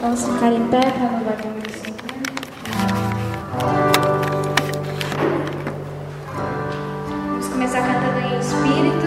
Vamos ficar em pé para não bater muito Vamos começar cantando em espírito.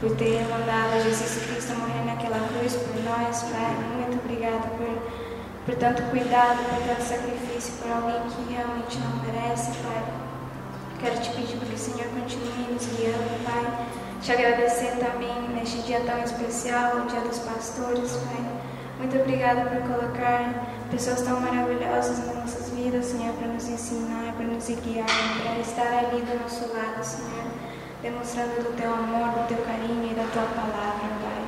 Por ter mandado Jesus Cristo morrer naquela cruz por nós, Pai. Muito obrigada por, por tanto cuidado, por tanto sacrifício por alguém que realmente não merece, Pai. Quero te pedir para que o Senhor continue nos guiando, Pai. Te agradecer também neste dia tão especial, o Dia dos Pastores, Pai. Muito obrigada por colocar pessoas tão maravilhosas nas nossas vidas, Senhor, para nos ensinar, para nos guiar, para estar ali do nosso lado, Senhor, demonstrando do teu amor, do teu carinho e da tua palavra, Pai.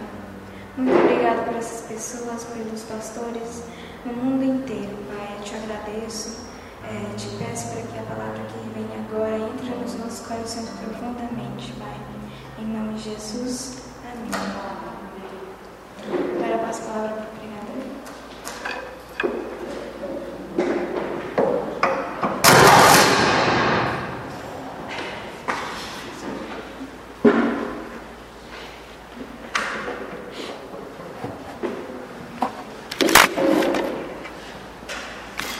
Muito obrigada por essas pessoas, pelos pastores no mundo inteiro, Pai. Eu te agradeço. É, te peço para que a palavra que vem agora entre nos nossos corações profundamente, Pai. Em nome de Jesus. Amém. Agora passo a palavra para o pregador.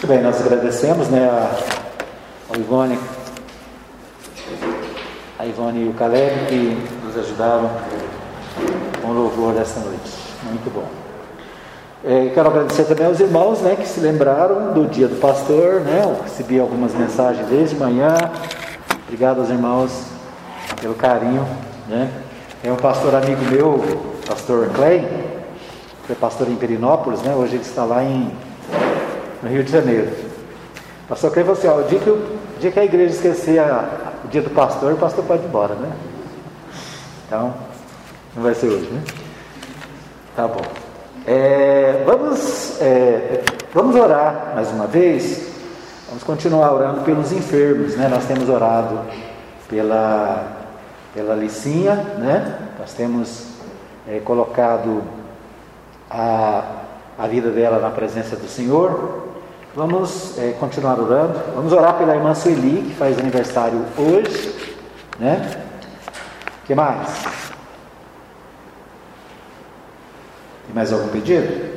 Muito bem, nós agradecemos né, a, ao Ivone, a Ivone e o Caleb que nos ajudaram com o louvor desta noite. Muito bom. É, quero agradecer também aos irmãos né, que se lembraram do dia do pastor, né? Eu recebi algumas mensagens desde manhã. Obrigado aos irmãos pelo carinho. Né? É um pastor amigo meu, pastor Clay, que é pastor em Perinópolis, né? Hoje ele está lá em no Rio de Janeiro. O pastor Clay falou assim, ó, o dia que, o dia que a igreja esquecer a- o dia do pastor, o pastor pode ir embora, né? Então, não vai ser hoje, né? Tá bom. É, vamos, é, vamos orar mais uma vez. Vamos continuar orando pelos enfermos, né? Nós temos orado pela, pela Licinha, né? Nós temos é, colocado a, a vida dela na presença do Senhor. Vamos é, continuar orando. Vamos orar pela irmã Sueli, que faz aniversário hoje, né? O que mais? Tem mais algum pedido?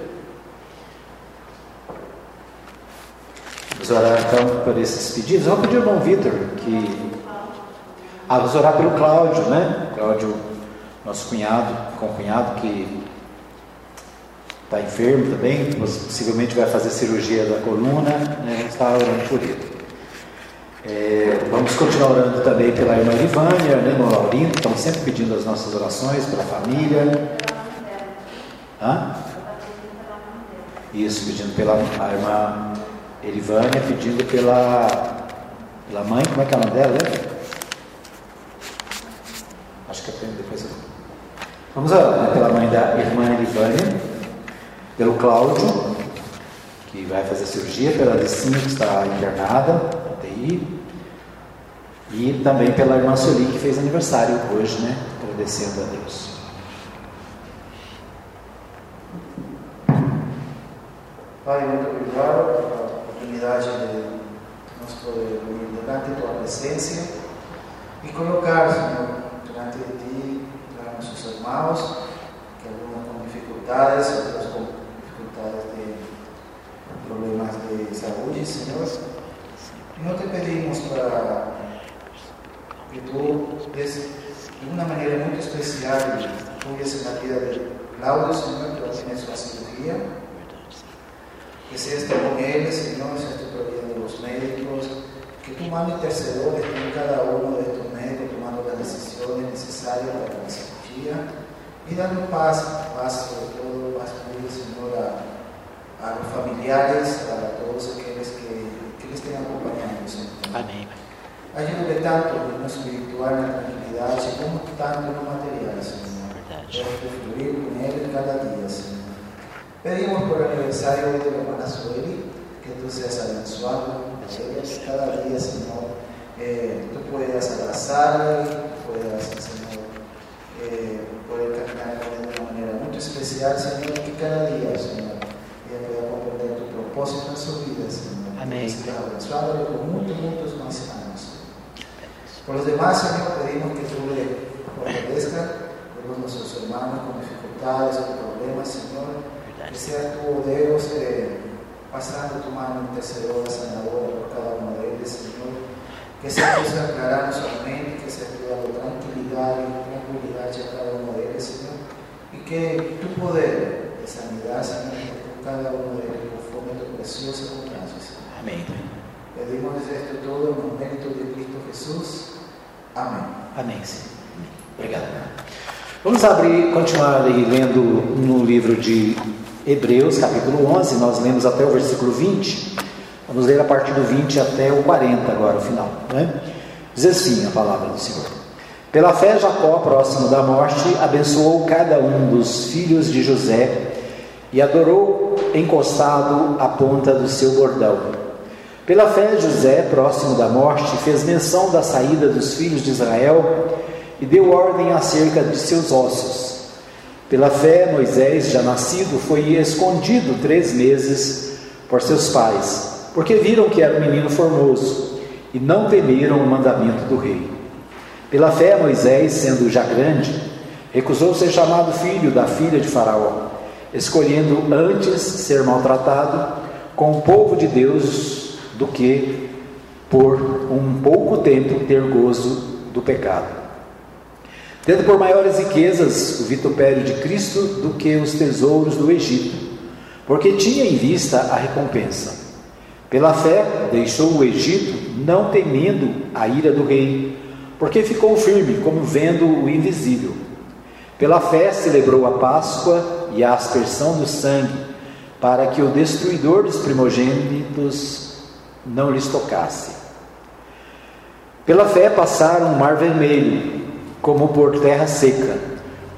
Vamos orar então por esses pedidos. Vamos pedir ao irmão Vitor que. Ah, vamos orar pelo Cláudio, né? Cláudio, nosso cunhado, concunhado, que está enfermo também, possivelmente vai fazer cirurgia da coluna, né? está orando por ele. É, vamos continuar orando também pela irmã Ivânia, né, irmão Laurindo, estamos sempre pedindo as nossas orações pela família. Hã? Isso, pedindo pela a irmã Erivânia, pedindo pela, pela mãe, como é que é o nome dela? Lembra? Acho que até depois eu... Vamos orar né, pela mãe da irmã Erivânia, pelo Cláudio, que vai fazer cirurgia, pela Alicinha, que está internada, na e também pela irmã Sueli, que fez aniversário hoje, né? Agradecendo a Deus. Pai, muito obrigado pela oportunidade de nós poder diante de tua presença e colocar, Senhor, diante de ti, para nossos irmãos, que alguns com dificuldades, outros problemas de Senhor. E nós te pedimos para que tu des de uma maneira muito especial fluas na vida de Cláudio, Senhor, que vai ter sua cirurgia. Que seas tú con él, Señor, seas tú proviendo los médicos, que tú mandes intercedores en cada uno de estos médicos tomando las decisiones necesarias para la cirugía y dando paz, paz sobre todo, paz tuya, Señor, a los familiares, a todos aquellos que, que les estén acompañando, Señor. Amém. Ayúdame tanto en lo espiritual, en la tranquilidad, como tanto en lo material, Señor. Debes fluir con Él cada día, Señor. Pedimos por el aniversario de la hermana Sueli, que tú seas abençoado a cada día, Señor, eh, tú puedas abrazarla y puedas, Señor, eh, poder caminar de una manera muy especial, Señor, y que cada día, Señor, propósito en su vida, Señor. Amén. Con muchos, muchos más años. Por los demás, Señor, pedimos que tú le fortalezcas por nuestros hermanos con dificultades, con problemas, Señor. Que seas tú, oh Dios, eh, pasando tu mano intercedora, sanadora por cada uno de ellos, Señor. Que seas tú aclarando su mente, que seas tú dando tranquilidad y tranquilidad a cada uno que tu poder de sanidad, Señor, por cada uno de ellos, preciosa abundancia, Señor. Amém. Pedimos esto todo en el mérito de Cristo Jesús. Amén. Amém, Senhor. Obrigado. Vamos abrir, continuar lendo no livro de Hebreus, capítulo 11. Nós lemos até o versículo 20. Vamos ler a partir do 20 até o 40 agora, o final. Né? Diz assim a palavra do Senhor. Pela fé, Jacó, próximo da morte, abençoou cada um dos filhos de José e adorou encostado à ponta do seu bordão. Pela fé, José, próximo da morte, fez menção da saída dos filhos de Israel e deu ordem acerca de seus ossos. Pela fé, Moisés, já nascido, foi escondido três meses por seus pais, porque viram que era um menino formoso e não temeram o mandamento do rei. Pela fé, Moisés, sendo já grande, recusou ser chamado filho da filha de Faraó, escolhendo antes ser maltratado com o povo de Deus do que, por um pouco tempo, ter gozo do pecado. Tendo por maiores riquezas o vitupério de Cristo do que os tesouros do Egito, porque tinha em vista a recompensa. Pela fé, deixou o Egito, não temendo a ira do rei, porque ficou firme, como vendo o invisível. Pela fé, celebrou a Páscoa e a aspersão do sangue, para que o destruidor dos primogênitos não lhes tocasse. Pela fé, passaram o mar vermelho, como por terra seca,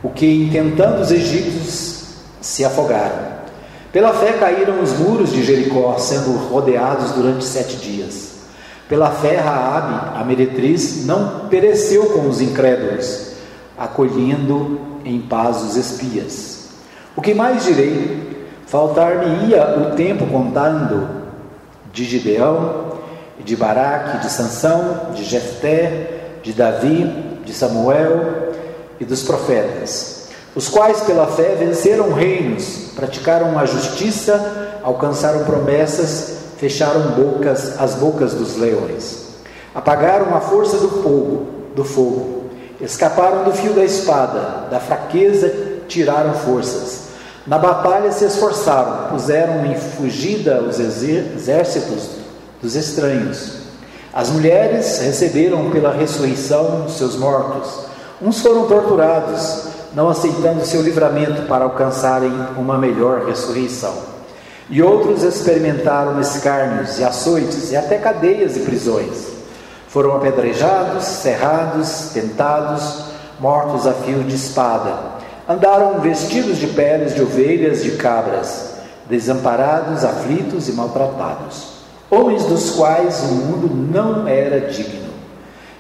o que, intentando os egípcios, se afogaram. Pela fé caíram os muros de Jericó, sendo rodeados durante sete dias. Pela fé, Raabe, a meretriz, não pereceu com os incrédulos, acolhendo em paz os espias. O que mais direi? Faltar-me-ia o tempo contando de Gideão, de Baraque, de Sansão, de Jefté, de Davi, de Samuel e dos profetas, os quais pela fé venceram reinos, praticaram a justiça, alcançaram promessas, fecharam bocas as bocas dos leões, apagaram a força do fogo, do fogo, escaparam do fio da espada, da fraqueza tiraram forças. Na batalha se esforçaram, puseram em fugida os exércitos dos estranhos. As mulheres receberam pela ressurreição seus mortos. Uns foram torturados, não aceitando seu livramento para alcançarem uma melhor ressurreição. E outros experimentaram escárnios e açoites e até cadeias e prisões. Foram apedrejados, cerrados, tentados, mortos a fio de espada. Andaram vestidos de peles de ovelhas de cabras, desamparados, aflitos e maltratados homens dos quais o mundo não era digno,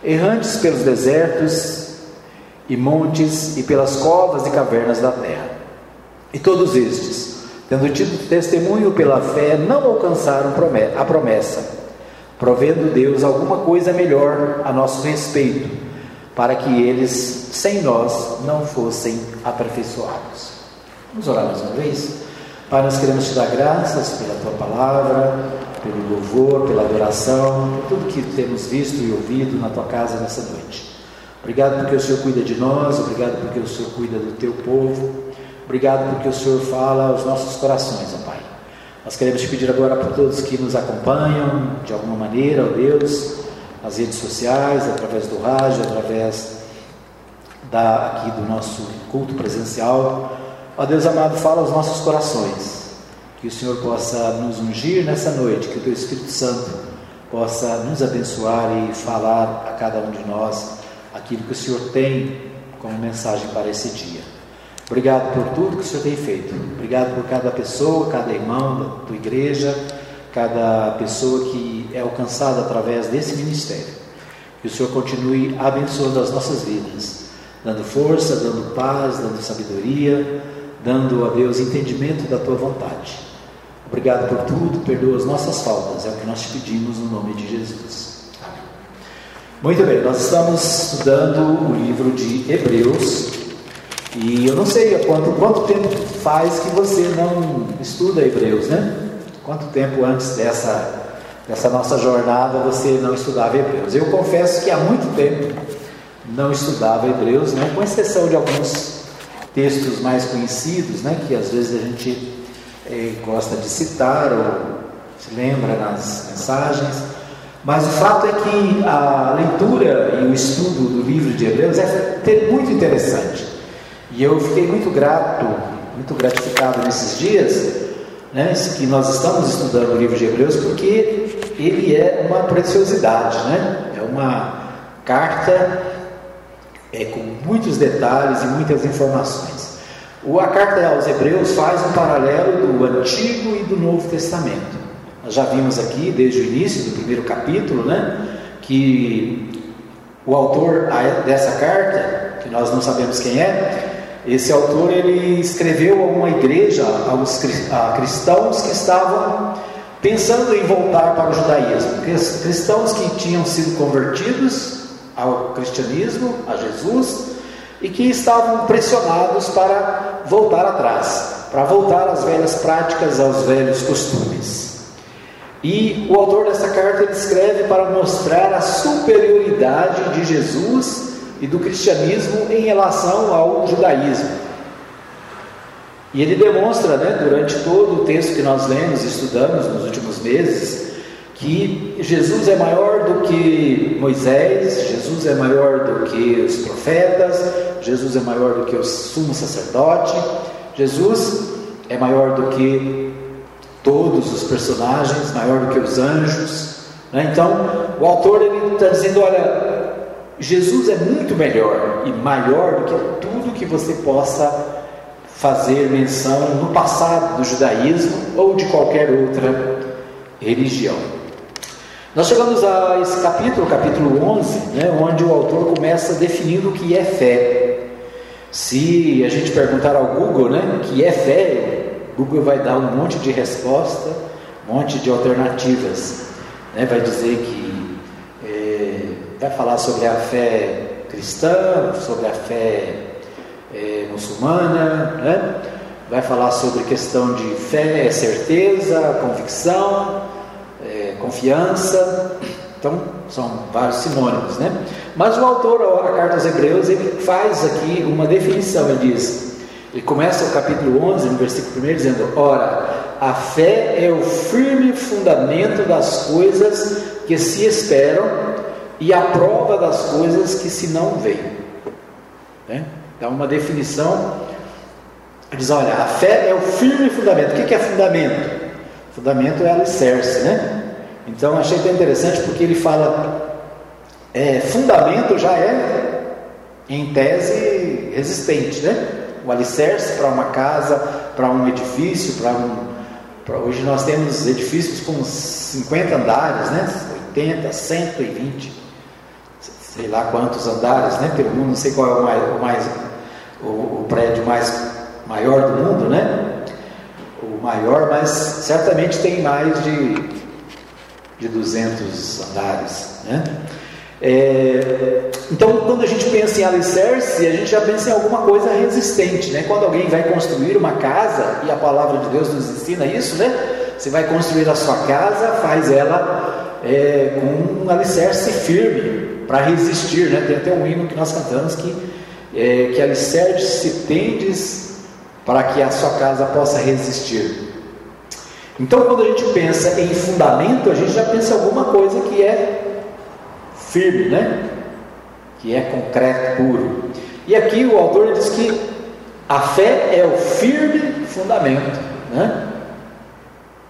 errantes pelos desertos e montes e pelas covas e cavernas da terra. E todos estes, tendo tido testemunho pela fé, não alcançaram a promessa, provendo Deus alguma coisa melhor a nosso respeito, para que eles, sem nós, não fossem aperfeiçoados. Vamos orar mais uma vez? Pai, nós queremos te dar graças pela tua palavra, pelo louvor, pela adoração, por tudo que temos visto e ouvido na tua casa nessa noite. Obrigado porque o Senhor cuida de nós, obrigado porque o Senhor cuida do teu povo, obrigado porque o Senhor fala aos nossos corações, ó Pai. Nós queremos te pedir agora para todos que nos acompanham de alguma maneira, ó Deus, nas redes sociais, através do rádio, através da, aqui do nosso culto presencial. Ó Deus amado, fala aos nossos corações. Que o Senhor possa nos ungir nessa noite, que o Teu Espírito Santo possa nos abençoar e falar a cada um de nós aquilo que o Senhor tem como mensagem para esse dia. Obrigado por tudo que o Senhor tem feito. Obrigado por cada pessoa, cada irmão da tua igreja, cada pessoa que é alcançada através desse ministério. Que o Senhor continue abençoando as nossas vidas, dando força, dando paz, dando sabedoria, dando a Deus entendimento da tua vontade. Obrigado por tudo, perdoa as nossas faltas, é o que nós te pedimos no nome de Jesus. Muito bem, nós estamos estudando o livro de Hebreus e eu não sei há quanto, quanto tempo faz que você não estuda Hebreus, né? Quanto tempo antes dessa, dessa nossa jornada você não estudava Hebreus? Eu confesso que há muito tempo não estudava Hebreus, né? com exceção de alguns textos mais conhecidos, né, que às vezes a gente eh, gosta de citar ou se lembra nas mensagens. Mas o fato é que a leitura e o estudo do livro de Hebreus é muito interessante. E eu fiquei muito grato, muito gratificado nesses dias, né, que nós estamos estudando o livro de Hebreus, porque ele é uma preciosidade, né? é uma carta é, com muitos detalhes e muitas informações. O, a carta aos Hebreus faz um paralelo do Antigo e do Novo Testamento. Nós já vimos aqui, desde o início do primeiro capítulo, né, que o autor dessa carta, que nós não sabemos quem é, esse autor ele escreveu a uma igreja, aos a cristãos que estavam pensando em voltar para o judaísmo, cristãos que tinham sido convertidos ao cristianismo, a Jesus, e que estavam pressionados para voltar atrás, para voltar às velhas práticas, aos velhos costumes. E o autor dessa carta escreve para mostrar a superioridade de Jesus e do cristianismo em relação ao judaísmo. E ele demonstra, né, durante todo o texto que nós lemos e estudamos nos últimos meses, que Jesus é maior do que Moisés, Jesus é maior do que os profetas, Jesus é maior do que o sumo sacerdote, Jesus é maior do que todos os personagens, maior do que os anjos. Né? Então, o autor está dizendo: olha, Jesus é muito melhor e maior do que tudo que você possa fazer menção no passado do judaísmo ou de qualquer outra religião. Nós chegamos a esse capítulo, capítulo 11, né, onde o autor começa definindo o que é fé. Se a gente perguntar ao Google né, que é fé, o Google vai dar um monte de resposta, um monte de alternativas. Né, vai dizer que vai falar sobre a fé cristã, sobre a fé é, muçulmana, né? vai falar sobre questão de fé, certeza, convicção confiança. Então, são vários sinônimos, né? Mas o autor, a carta aos Hebreus, ele faz aqui uma definição. Ele diz, ele começa o capítulo 11, no versículo 1, dizendo: Ora, a fé é o firme fundamento das coisas que se esperam e a prova das coisas que se não veem. Né? Dá uma definição. Diz: olha, a fé é o firme fundamento. O que é fundamento? Fundamento é alicerce, né? Então achei bem interessante porque ele fala é, fundamento já é em tese resistente, né? O alicerce para uma casa, para um edifício, para um. Pra, hoje nós temos edifícios com 50 andares, né? 80, 120, sei lá quantos andares, né? Pelo mundo, não sei qual é o mais, o, mais, o, o prédio mais maior do mundo, né? O maior, mas certamente tem mais de de 200 andares. Né? É, então, quando a gente pensa em alicerce, a gente já pensa em alguma coisa resistente. Né? Quando alguém vai construir uma casa, e a palavra de Deus nos ensina isso, né? você vai construir a sua casa, faz ela é, com um alicerce firme para resistir. Né? Tem até um hino que nós cantamos que, é, que alicerce se tendes para que a sua casa possa resistir. Então, quando a gente pensa em fundamento, a gente já pensa em alguma coisa que é firme, né? Que é concreto, puro. E aqui o autor diz que a fé é o firme fundamento, né?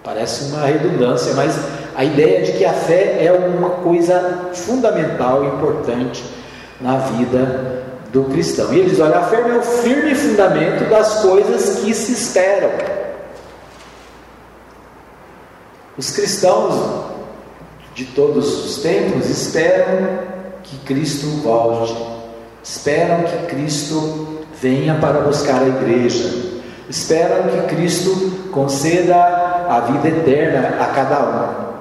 Parece uma redundância, mas a ideia de que a fé é uma coisa fundamental, importante na vida do cristão. E ele diz: olha, a fé é o firme fundamento das coisas que se esperam. Os cristãos de todos os tempos esperam que Cristo volte, esperam que Cristo venha para buscar a igreja, esperam que Cristo conceda a vida eterna a cada um.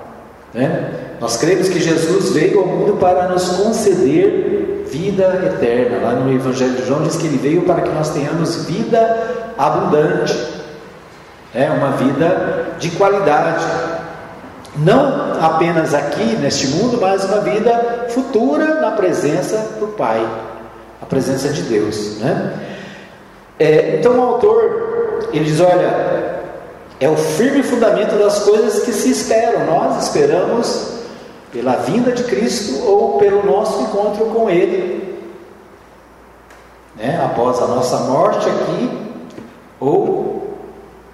Né? Nós cremos que Jesus veio ao mundo para nos conceder vida eterna. Lá no Evangelho de João diz que ele veio para que nós tenhamos vida abundante, é uma vida de qualidade. Não apenas aqui neste mundo, mas uma vida futura na presença do Pai, a presença de Deus. Né? É, então o autor ele diz: olha, é o firme fundamento das coisas que se esperam. Nós esperamos pela vinda de Cristo ou pelo nosso encontro com Ele, né? após a nossa morte aqui, ou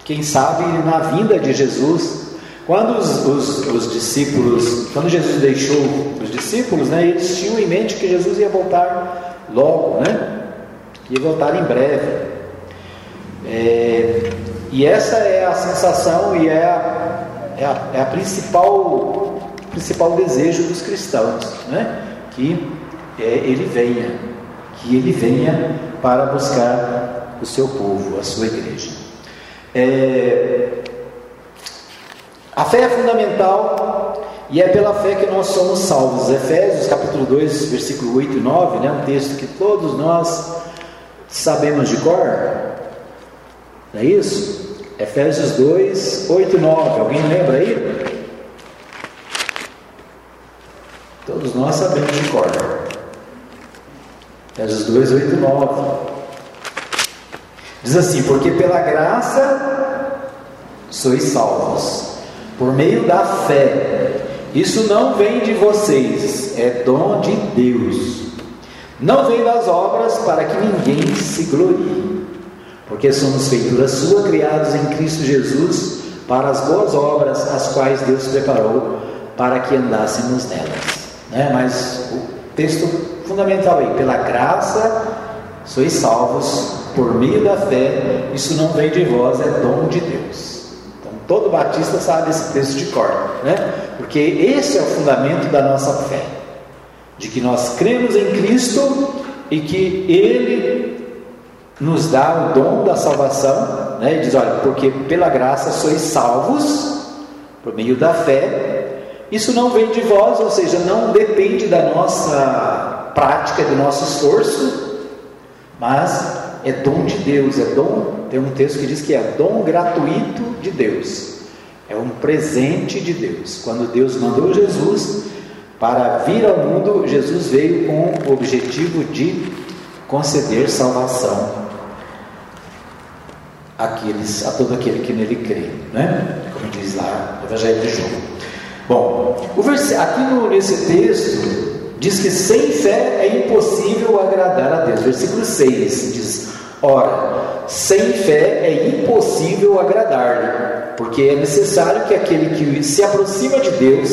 quem sabe na vinda de Jesus. Quando os, os, os discípulos, quando Jesus deixou os discípulos, né, eles tinham em mente que Jesus ia voltar logo, né? Ia voltar em breve. É, e essa é a sensação e é a, é a, é a principal, principal desejo dos cristãos, né? que é, ele venha, que ele venha para buscar o seu povo, a sua igreja. É, a fé é fundamental e é pela fé que nós somos salvos. Efésios capítulo 2, versículo 8 e 9, né, um texto que todos nós sabemos de cor. Não é isso? Efésios 2, 8 e 9. Alguém lembra aí? Todos nós sabemos de cor. Efésios 2, 8 e 9. Diz assim: Porque pela graça sois salvos, por meio da fé. Isso não vem de vocês, é dom de Deus. Não vem das obras para que ninguém se glorie, porque somos feitura sua, criados em Cristo Jesus, para as boas obras, as quais Deus preparou para que andássemos nelas. Né? Mas o texto fundamental aí, pela graça sois salvos por meio da fé, isso não vem de vós, é dom de Deus. Então todo batista sabe esse texto de cor, né? Porque esse é o fundamento da nossa fé, de que nós cremos em Cristo e que Ele nos dá o dom da salvação, né? E diz, olha, porque pela graça sois salvos por meio da fé. Isso não vem de vós, ou seja, não depende da nossa prática, do nosso esforço, mas é dom de Deus, é dom. Tem um texto que diz que é dom gratuito de Deus, é um presente de Deus. Quando Deus mandou Jesus para vir ao mundo, Jesus veio com o objetivo de conceder salvação àqueles, a todo aquele que nele crê, né? Como diz lá no Evangelho de João. Bom, o aqui no, nesse texto diz que sem fé é impossível agradar a Deus. Versículo 6 diz: Ora, sem fé é impossível agradar-lhe, porque é necessário que aquele que se aproxima de Deus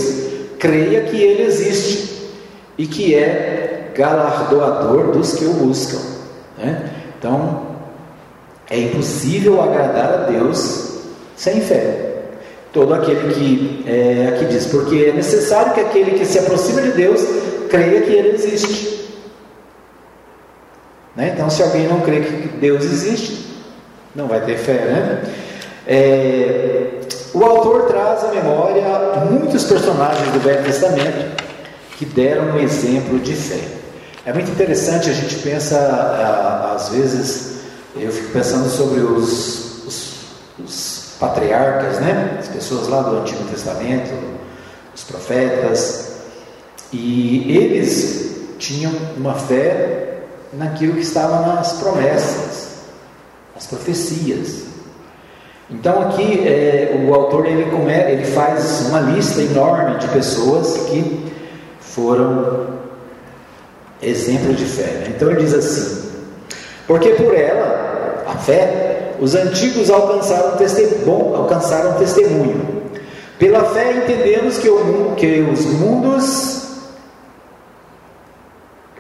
creia que ele existe e que é galardoador dos que o buscam. Né? Então, é impossível agradar a Deus sem fé. Todo aquele que é, aqui diz, porque é necessário que aquele que se aproxima de Deus creia que Ele existe. Né? Então, se alguém não crê que Deus existe, não vai ter fé, né? É, o autor traz à memória muitos personagens do Velho Testamento que deram um exemplo de fé. É muito interessante, a gente pensa, às vezes, eu fico pensando sobre os, os, os patriarcas, né? As pessoas lá do Antigo Testamento, os profetas, e eles tinham uma fé naquilo que estava nas promessas, nas profecias. Então aqui é, o autor ele, ele faz uma lista enorme de pessoas que foram exemplo de fé. Né? Então ele diz assim: porque por ela, a fé, os antigos alcançaram testemunho, alcançaram testemunho. Pela fé entendemos que, o, que os mundos,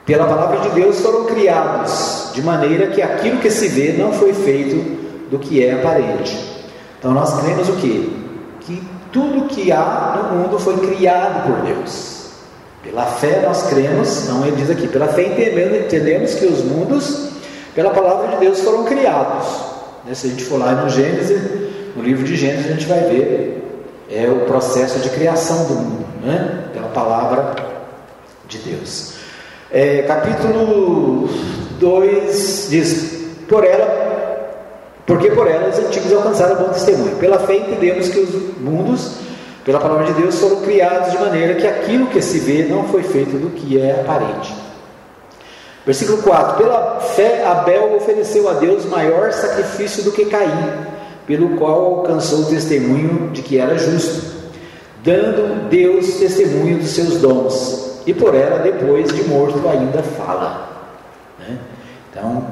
pela palavra de Deus, foram criados, de maneira que aquilo que se vê não foi feito do que é aparente. Então nós cremos o que? Que tudo que há no mundo foi criado por Deus. Pela fé nós cremos, não ele diz aqui, pela fé entendemos, que os mundos, pela palavra de Deus, foram criados. Né? Se a gente for lá no Gênesis, no livro de Gênesis, a gente vai ver é o processo de criação do mundo, né? pela palavra de Deus. É, capítulo 2 diz: Por ela, porque por ela os antigos alcançaram bom testemunho. Pela fé entendemos que os mundos, pela palavra de Deus, foram criados de maneira que aquilo que se vê não foi feito do que é aparente. Versículo 4: Pela fé, Abel ofereceu a Deus maior sacrifício do que Caim, pelo qual alcançou o testemunho de que era justo, dando Deus testemunho dos seus dons, e por ela, depois de morto, ainda fala. Né? Então,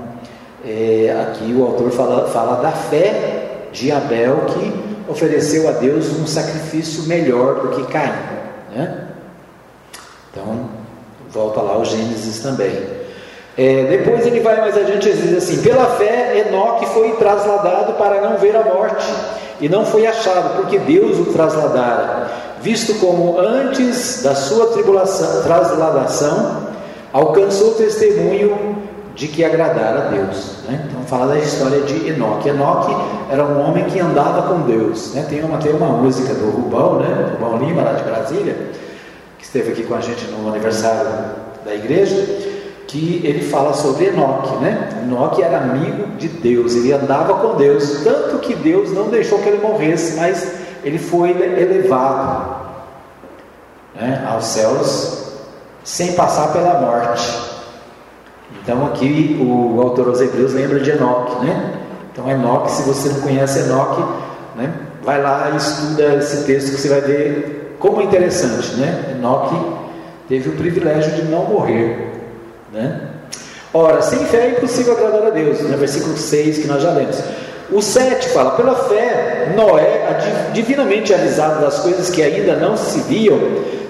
é, aqui o autor fala, fala da fé de Abel que ofereceu a Deus um sacrifício melhor do que Caim. Né? Então, volta lá o Gênesis também. É, depois ele vai mais adiante e diz assim: pela fé, Enoque foi trasladado para não ver a morte, e não foi achado, porque Deus o trasladara, visto como antes da sua tribulação, trasladação, alcançou testemunho de que agradara a Deus. Né? Então fala da história de Enoque. Enoque era um homem que andava com Deus. Né? Tem, uma, tem uma música do Rubão, né? Rubão Lima, lá de Brasília, que esteve aqui com a gente no aniversário da igreja que ele fala sobre Enoque, né? Enoque era amigo de Deus, ele andava com Deus, tanto que Deus não deixou que ele morresse, mas ele foi elevado né, aos céus sem passar pela morte. Então aqui o autor aos Hebreus lembra de Enoque, né? Então Enoque, se você não conhece Enoque, né, vai lá e estuda esse texto que você vai ver como é interessante, né? Enoque teve o privilégio de não morrer, né? Ora, sem fé é impossível agradar a Deus, no né? versículo 6 que nós já lemos. O 7 fala: pela fé, Noé, divinamente avisado das coisas que ainda não se viam,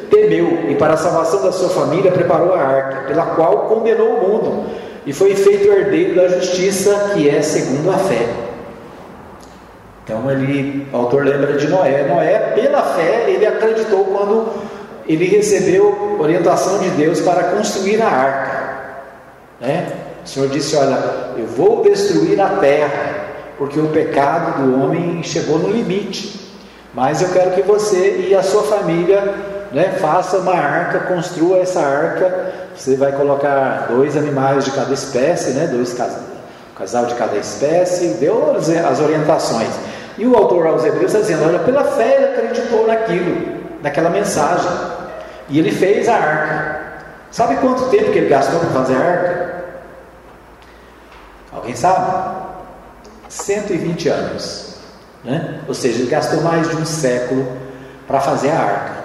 temeu e, para a salvação da sua família, preparou a arca, pela qual condenou o mundo e foi feito herdeiro da justiça, que é segundo a fé. Então, ele, o autor lembra de Noé. Noé, pela fé, ele acreditou quando ele recebeu orientação de Deus para construir a arca. Né? O Senhor disse: Olha, eu vou destruir a terra, porque o pecado do homem chegou no limite. Mas eu quero que você e a sua família né, faça uma arca, construa essa arca. Você vai colocar dois animais de cada espécie, né, dois casal, casal de cada espécie, deu as orientações. E o autor aos Hebreus está dizendo: Olha, pela fé ele acreditou naquilo, naquela mensagem. E ele fez a arca. Sabe quanto tempo que ele gastou para fazer a arca? Alguém sabe? 120 anos. Né? Ou seja, ele gastou mais de um século para fazer a arca.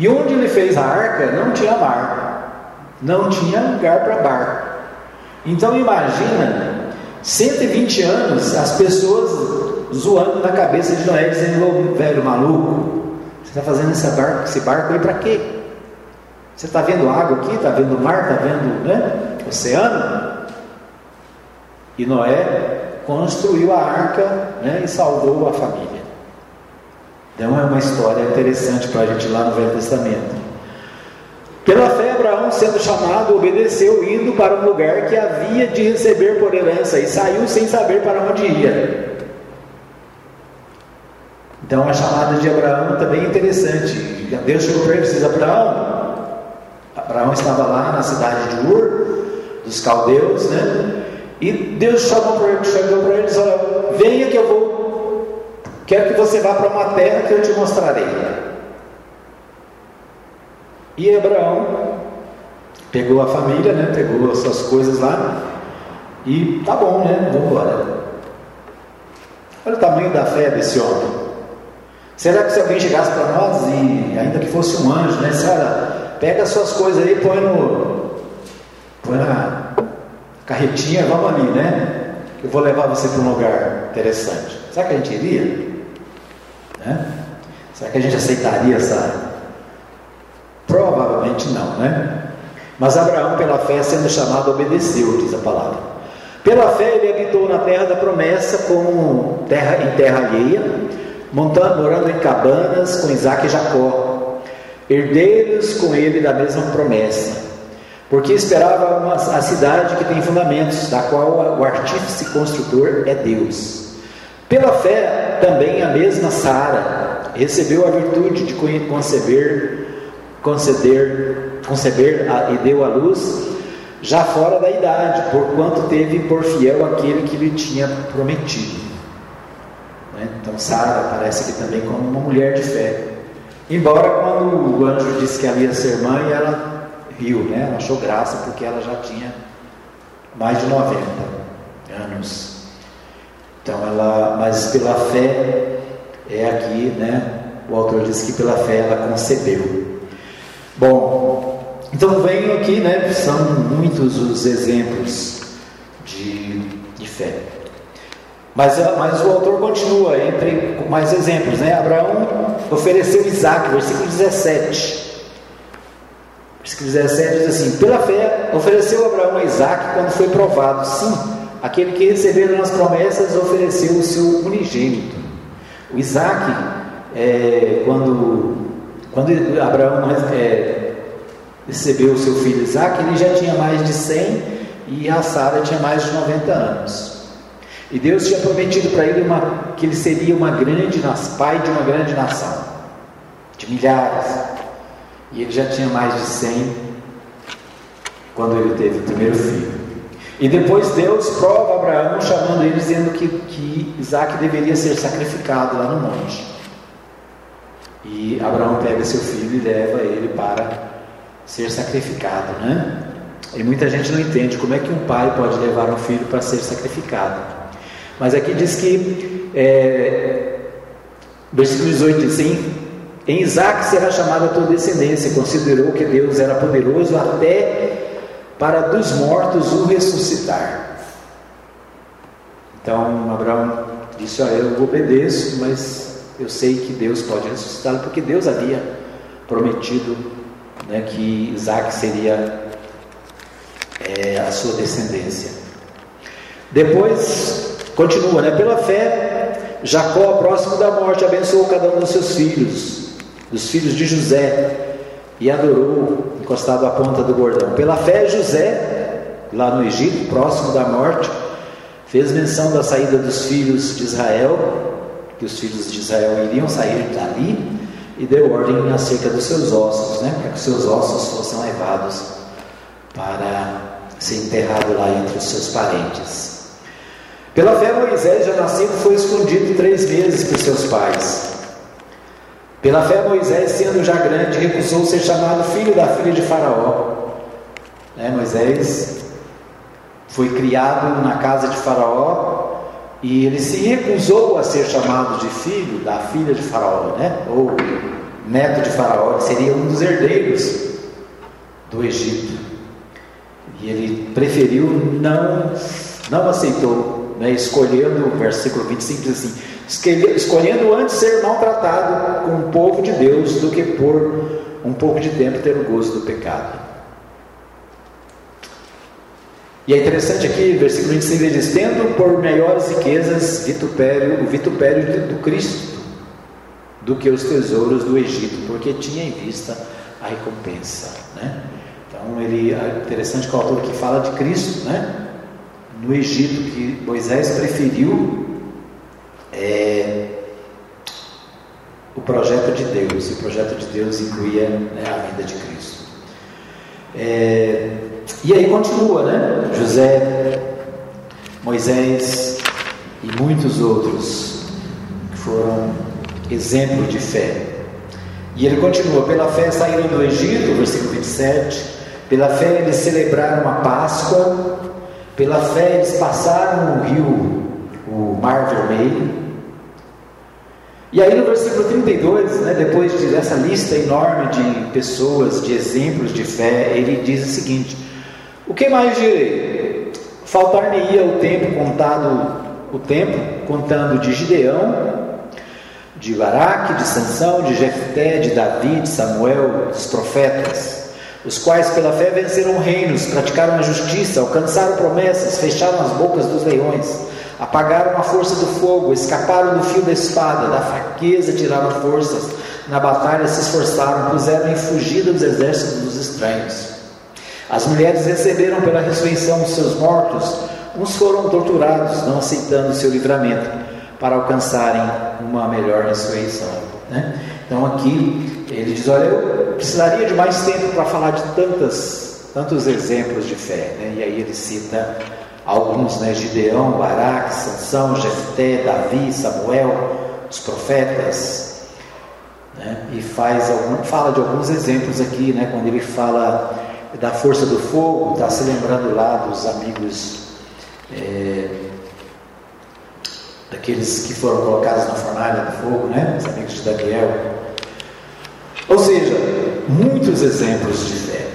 E onde ele fez a arca não tinha mar, não tinha lugar para barco. Então imagina, 120 anos, as pessoas zoando na cabeça de Noé, dizendo, velho maluco, você está fazendo esse barco, esse barco aí para quê? Você está vendo água aqui, está vendo mar, está vendo né, oceano? E Noé construiu a arca né, e salvou a família. Então é uma história interessante para a gente lá no Velho Testamento. Pela fé, Abraão, sendo chamado, obedeceu, indo para um lugar que havia de receber por herança, e saiu sem saber para onde ia. Então a chamada de Abraão também é interessante. Deus chegou para ele e disse: Abraão, Abraão estava lá na cidade de Ur, dos caldeus, né? E Deus chamou para ele, para e disse: Olha, venha que eu vou, quero que você vá para uma terra que eu te mostrarei. E Abraão pegou a família, né? Pegou as suas coisas lá e tá bom, né? Vamos embora. Olha o tamanho da fé desse homem. Será que se alguém chegasse para nós e ainda que fosse um anjo, né? Será? Pega as suas coisas aí, põe no. põe na carretinha, vamos ali, né? Eu vou levar você para um lugar interessante. Será que a gente iria? Né? Será que a gente aceitaria essa? Provavelmente não, né? Mas Abraão, pela fé, sendo chamado, obedeceu, diz a palavra. Pela fé, ele habitou na terra da promessa, como terra, em terra alheia, montando, morando em cabanas com Isaac e Jacó herdeiros com ele da mesma promessa, porque esperava uma, a cidade que tem fundamentos, da qual o artífice construtor é Deus. Pela fé, também a mesma Sara recebeu a virtude de conceber, conceder, conceber a, e deu à luz, já fora da idade, porquanto teve por fiel aquele que lhe tinha prometido. Né? Então, Sara aparece aqui também como uma mulher de fé. Embora quando o anjo disse que ela ia ser mãe, ela riu, né? Ela achou graça porque ela já tinha mais de 90 anos. Então ela, mas pela fé é aqui, né? O autor diz que pela fé ela concebeu. Bom, então venho aqui, né? São muitos os exemplos de, de fé. Mas, mas o autor continua entre mais exemplos, né? Abraão ofereceu Isaac, versículo 17. Versículo 17 diz assim: Pela fé ofereceu Abraão a Isaac quando foi provado. Sim, aquele que recebeu as promessas ofereceu o seu unigênito. O Isaac, é, quando, quando Abraão é, recebeu o seu filho Isaac, ele já tinha mais de 100 e a Sara tinha mais de 90 anos. E Deus tinha prometido para ele uma, que ele seria uma grande pai de uma grande nação, de milhares. E ele já tinha mais de 100 quando ele teve o primeiro filho. E depois Deus prova Abraão, chamando ele, dizendo que, que Isaac deveria ser sacrificado lá no monte. E Abraão pega seu filho e leva ele para ser sacrificado, né? E muita gente não entende como é que um pai pode levar um filho para ser sacrificado. Mas aqui diz que, é, versículo 18 diz assim: Em Isaac será chamada a tua descendência. Considerou que Deus era poderoso até para dos mortos o ressuscitar. Então Abraão disse: Olha, eu obedeço, mas eu sei que Deus pode ressuscitá-lo, porque Deus havia prometido né, que Isaac seria é, a sua descendência. Depois, continua, né? Pela fé, Jacó, próximo da morte, abençoou cada um dos seus filhos, dos filhos de José, e adorou, encostado à ponta do bordão. Pela fé, José, lá no Egito, próximo da morte, fez menção da saída dos filhos de Israel, que os filhos de Israel iriam sair dali, e deu ordem acerca dos seus ossos, né? Para que os seus ossos fossem levados para ser enterrado lá entre os seus parentes. Pela fé, Moisés, já nascido, foi escondido três meses por seus pais. Pela fé, Moisés, sendo já grande, recusou ser chamado filho da filha de Faraó. Né? Moisés foi criado na casa de Faraó e ele se recusou a ser chamado de filho da filha de Faraó, né? ou neto de Faraó, que seria um dos herdeiros do Egito. E ele preferiu não, não aceitou, né? escolhendo, o versículo 25 diz assim: escolhendo antes ser maltratado com o povo de Deus do que por um pouco de tempo ter o gozo do pecado. E é interessante aqui, versículo 25 ele diz: Tendo por maiores riquezas vitupério, o vitupério do Cristo do que os tesouros do Egito, porque tinha em vista a recompensa. Né? Então ele é interessante que o autor aqui fala de Cristo, né? no Egito, que Moisés preferiu é, o projeto de Deus, e o projeto de Deus incluía né, a vida de Cristo. É, e aí continua, né? José, Moisés e muitos outros que foram exemplo de fé. E ele continua: pela fé saíram do Egito, versículo 27. Pela fé eles celebraram a Páscoa. Pela fé eles passaram o rio, o Mar Vermelho. E aí no versículo 32, né, depois dessa lista enorme de pessoas, de exemplos de fé, ele diz o seguinte: O que mais direi? Faltar-me-ia o tempo contado, o tempo contando de Gideão, de Baraque, de Sansão, de Jefté, de Davi, de Samuel, dos profetas, os quais pela fé venceram reinos, praticaram a justiça, alcançaram promessas, fecharam as bocas dos leões, apagaram a força do fogo, escaparam do fio da espada, da fraqueza tiraram forças, na batalha se esforçaram, puseram em fugida dos exércitos dos estranhos. As mulheres receberam pela ressurreição os seus mortos, uns foram torturados, não aceitando o seu livramento, para alcançarem uma melhor ressurreição. Né? Então aqui ele diz: Olha, eu precisaria de mais tempo para falar de tantas, tantos exemplos de fé. Né? E aí ele cita alguns, né? Gideão, Baraque, Sansão, Jefté, Davi, Samuel, os profetas. Né? E faz algum, fala de alguns exemplos aqui, né? quando ele fala da força do fogo, está se lembrando lá dos amigos, é, daqueles que foram colocados na fornalha do fogo, né? Os amigos de Daniel. Ou seja, muitos exemplos de fé.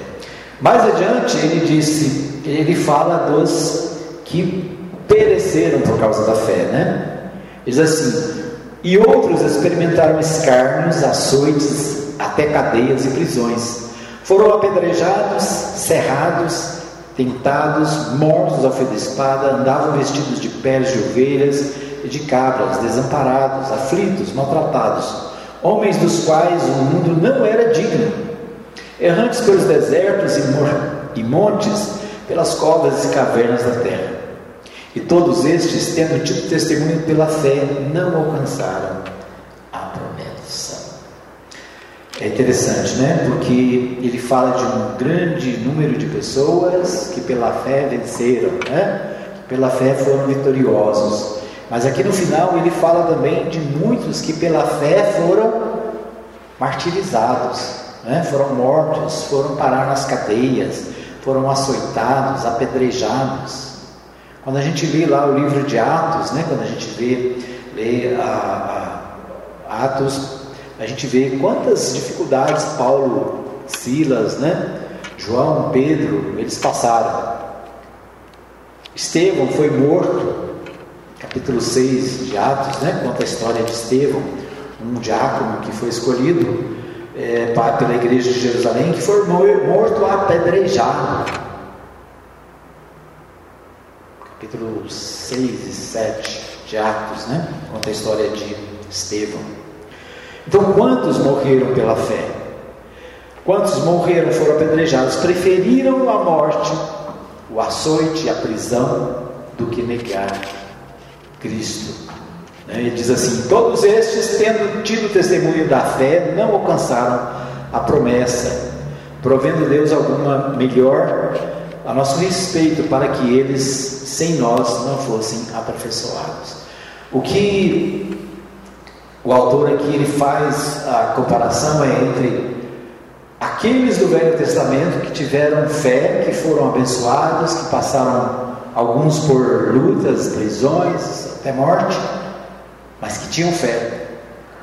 Mais adiante ele disse, ele fala dos que pereceram por causa da fé, né? Diz assim: e outros experimentaram escárnios, açoites, até cadeias e prisões. Foram apedrejados, cerrados, tentados, mortos ao fio da espada, andavam vestidos de peles de ovelhas e de cabras, desamparados, aflitos, maltratados, homens dos quais o mundo não era digno, errantes pelos desertos e montes, pelas covas e cavernas da terra. E todos estes, tendo tido testemunho pela fé, não alcançaram a promessa. É interessante, né? Porque ele fala de um grande número de pessoas que pela fé venceram, né? Que pela fé foram vitoriosos. Mas aqui no final ele fala também de muitos que pela fé foram martirizados, né? foram mortos, foram parar nas cadeias, foram açoitados, apedrejados. Quando a gente lê lá o livro de Atos, né, quando a gente vê, lê a, a Atos, a gente vê quantas dificuldades Paulo, Silas, né, João, Pedro, eles passaram. Estevão foi morto, capítulo 6 de Atos, né, conta a história de Estevão, um diácono que foi escolhido é, pela igreja de Jerusalém, que foi morto apedrejado capítulo 6 e 7 de Atos, né? Conta a história de Estevão. Então, quantos morreram pela fé? Quantos morreram, foram apedrejados, preferiram a morte, o açoite, a prisão, do que negar Cristo. Né? Ele diz assim: Todos estes, tendo tido testemunho da fé, não alcançaram a promessa, provendo Deus alguma melhor a nosso respeito, para que eles, sem nós, não fossem aperfeiçoados. O que o autor aqui ele faz a comparação é entre aqueles do Velho Testamento que tiveram fé, que foram abençoados, que passaram alguns por lutas, prisões, até morte, mas que tinham fé.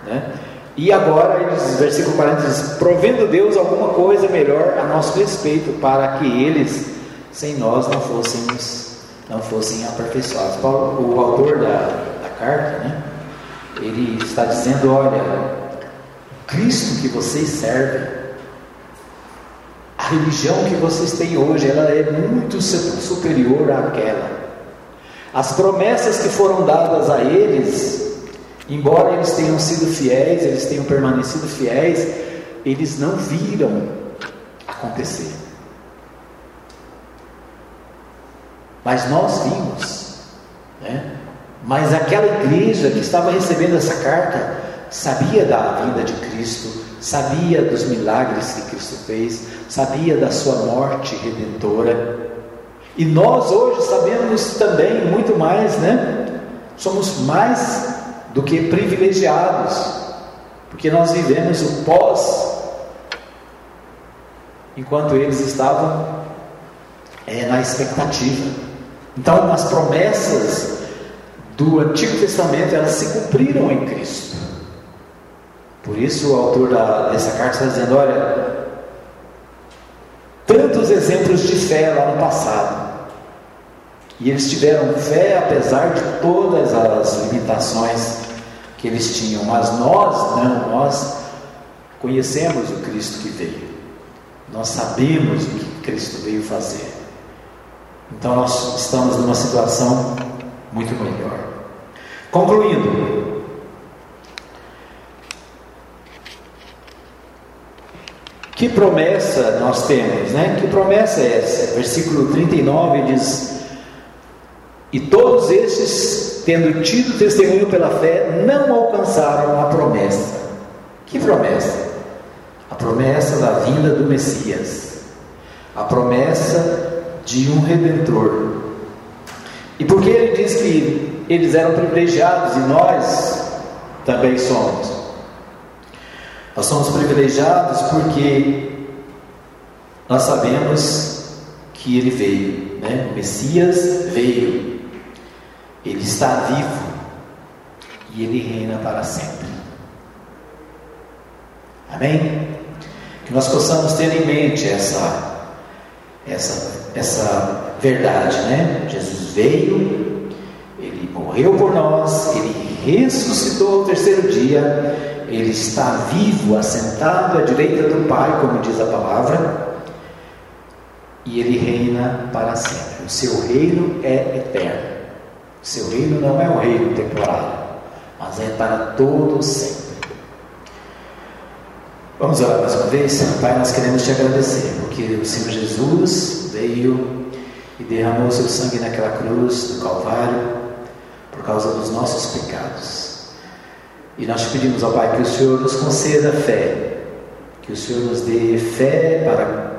Né? E agora, eles, versículo 40 diz: provendo Deus alguma coisa melhor a nosso respeito, para que eles sem nós não fôssemos não fossem aperfeiçoados. Paulo, o autor da, da carta, né, ele está dizendo: olha, Cristo que vocês servem, a religião que vocês têm hoje, ela é muito superior àquela. As promessas que foram dadas a eles, embora eles tenham sido fiéis, eles tenham permanecido fiéis, eles não viram acontecer. Mas nós vimos, né? Mas aquela igreja que estava recebendo essa carta sabia da vinda de Cristo, sabia dos milagres que Cristo fez, sabia da sua morte redentora. E nós hoje sabemos também muito mais, né? Somos mais do que privilegiados, porque nós vivemos o pós, enquanto eles estavam é, na expectativa. Então, as promessas do Antigo Testamento elas se cumpriram em Cristo. Por isso, o autor da, dessa carta está dizendo: olha, tantos exemplos de fé lá no passado. E eles tiveram fé apesar de todas as limitações que eles tinham. Mas nós não, nós conhecemos o Cristo que veio. Nós sabemos o que Cristo veio fazer. Então nós estamos numa situação muito melhor. Concluindo, que promessa nós temos, né? Que promessa é essa? Versículo 39 diz: E todos estes, tendo tido testemunho pela fé, não alcançaram a promessa. Que promessa? A promessa da vinda do Messias. A promessa de um redentor. E por que ele diz que eles eram privilegiados e nós também somos? Nós somos privilegiados porque nós sabemos que ele veio, né? o Messias veio, ele está vivo e ele reina para sempre. Amém? Que nós possamos ter em mente essa, essa, essa verdade, né? Jesus veio, ele morreu por nós, ele ressuscitou ao terceiro dia, ele está vivo, assentado à direita do Pai, como diz a palavra, e ele reina para sempre. O seu reino é eterno. O seu reino não é um reino temporal, mas é para todos sempre. Vamos orar mais uma vez? Pai, nós queremos te agradecer, porque o Senhor Jesus veio e derramou seu sangue naquela cruz do Calvário por causa dos nossos pecados. E nós te pedimos, ó Pai, que o Senhor nos conceda fé, que o Senhor nos dê fé para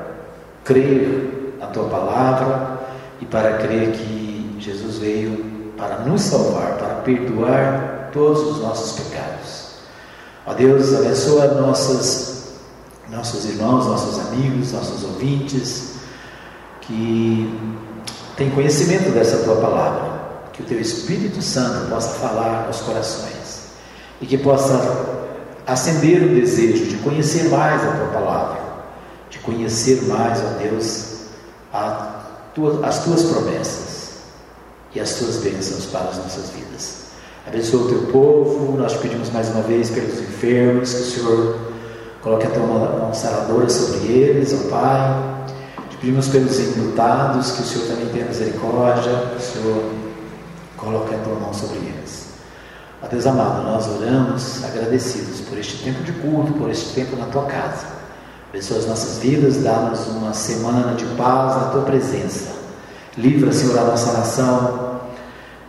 crer na tua palavra e para crer que Jesus veio para nos salvar, para perdoar todos os nossos pecados. Ó Deus, abençoa nossas, nossos irmãos, nossos amigos, nossos ouvintes, que têm conhecimento dessa tua palavra, que o teu Espírito Santo possa falar aos corações e que possa acender o desejo de conhecer mais a tua palavra, de conhecer mais, ó Deus, tua, as tuas promessas e as tuas bênçãos para as nossas vidas. Abençoa o teu povo, nós te pedimos mais uma vez pelos enfermos, que o Senhor coloque a tua mão saradora sobre eles, ó Pai. Te pedimos pelos enlutados, que o Senhor também tenha misericórdia, o Senhor coloque a tua mão sobre eles. Ó Deus amado, nós oramos agradecidos por este tempo de culto, por este tempo na tua casa. Abençoa as nossas vidas, dá-nos uma semana de paz na tua presença. Livra, Senhor, a nossa nação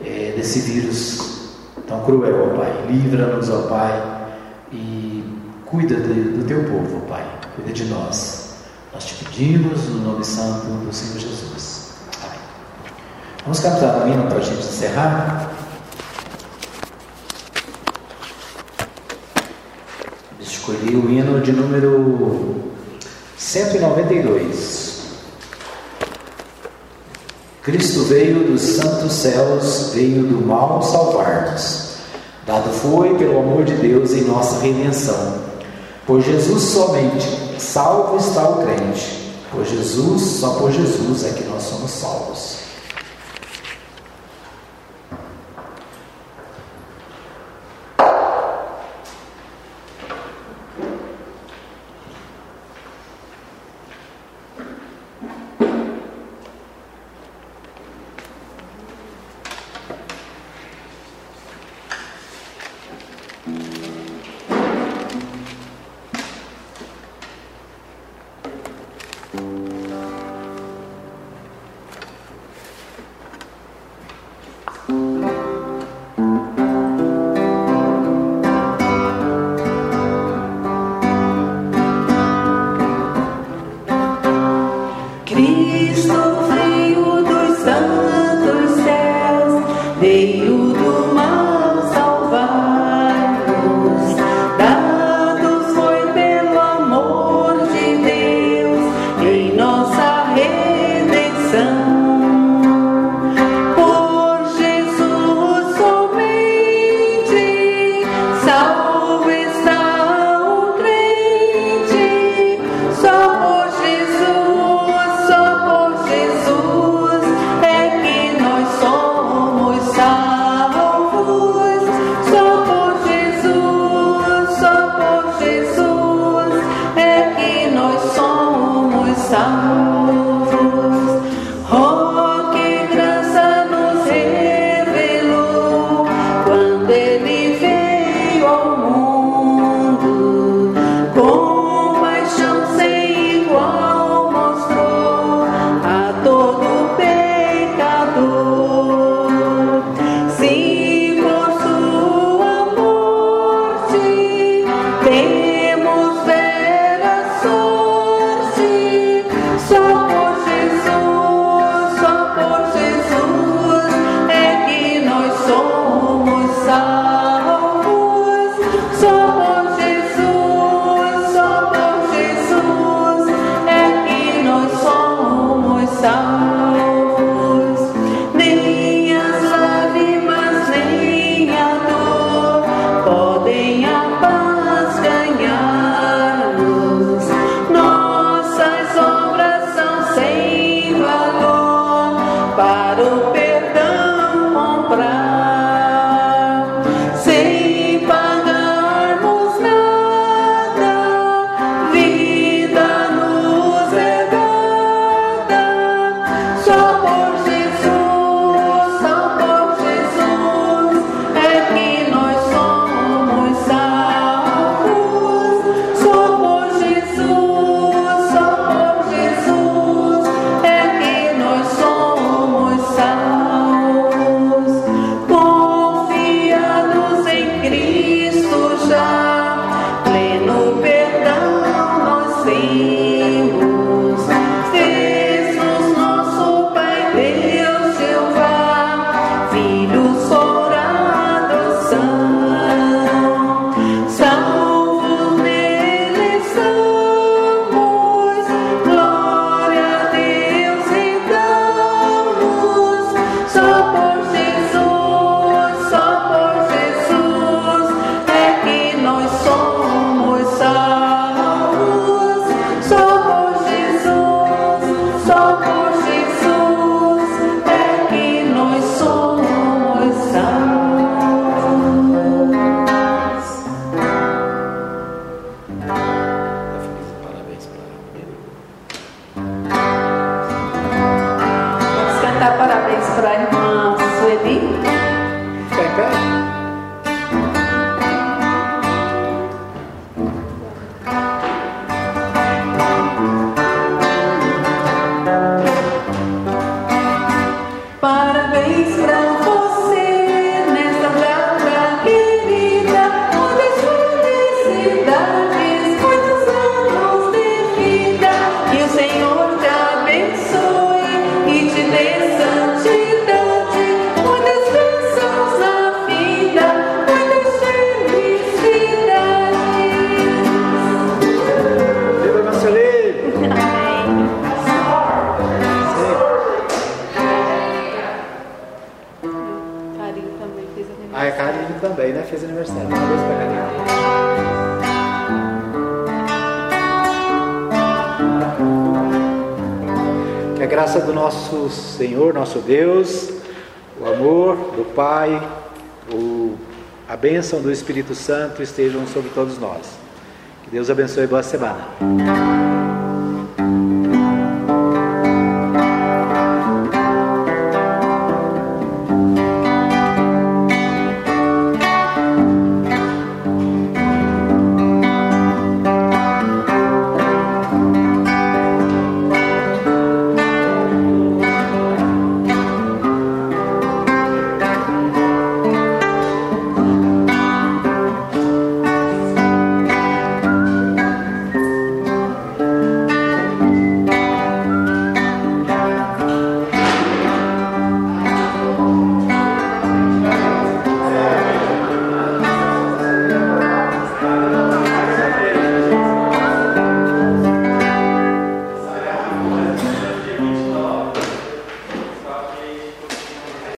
é, desse vírus tão cruel, ó Pai. Livra-nos, ó Pai, e cuida do teu povo, Pai. Cuida de nós. Nós te pedimos no nome santo do Senhor Jesus. Amém. Vamos cantar um hino para a gente encerrar? Escolhi o hino de número 192. Cristo veio dos santos céus, veio do mal salvar-nos. Dado foi pelo amor de Deus em nossa redenção. Por Jesus somente, salvo está o crente. Por Jesus, só por Jesus é que nós somos salvos. veio Pai, o- a bênção do Espírito Santo estejam sobre todos nós. Que Deus abençoe e boa semana.